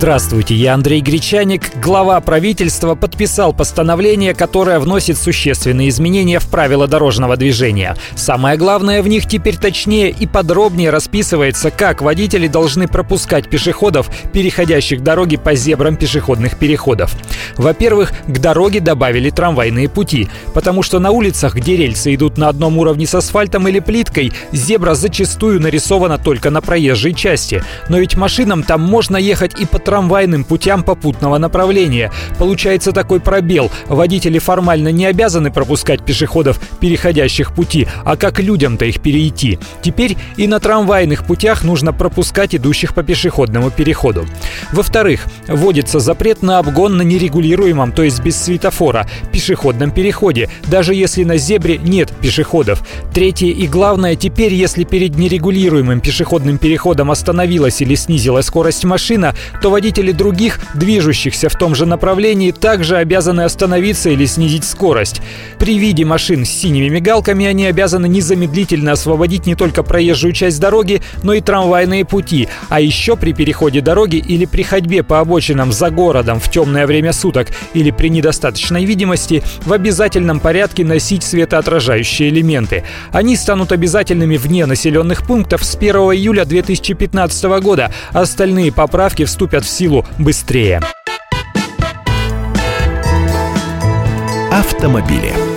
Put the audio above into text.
Здравствуйте, я Андрей Гречаник. Глава правительства подписал постановление, которое вносит существенные изменения в правила дорожного движения. Самое главное в них теперь точнее и подробнее расписывается, как водители должны пропускать пешеходов, переходящих дороги по зебрам пешеходных переходов. Во-первых, к дороге добавили трамвайные пути, потому что на улицах, где рельсы идут на одном уровне с асфальтом или плиткой, зебра зачастую нарисована только на проезжей части. Но ведь машинам там можно ехать и по трамвайным путям попутного направления. Получается такой пробел. Водители формально не обязаны пропускать пешеходов, переходящих пути, а как людям-то их перейти? Теперь и на трамвайных путях нужно пропускать идущих по пешеходному переходу. Во-вторых, вводится запрет на обгон на нерегулируемом, то есть без светофора, пешеходном переходе, даже если на зебре нет пешеходов. Третье и главное, теперь если перед нерегулируемым пешеходным переходом остановилась или снизила скорость машина, то водители других, движущихся в том же направлении, также обязаны остановиться или снизить скорость. При виде машин с синими мигалками они обязаны незамедлительно освободить не только проезжую часть дороги, но и трамвайные пути. А еще при переходе дороги или при ходьбе по обочинам за городом в темное время суток или при недостаточной видимости в обязательном порядке носить светоотражающие элементы. Они станут обязательными вне населенных пунктов с 1 июля 2015 года. Остальные поправки вступят в силу быстрее. Автомобили.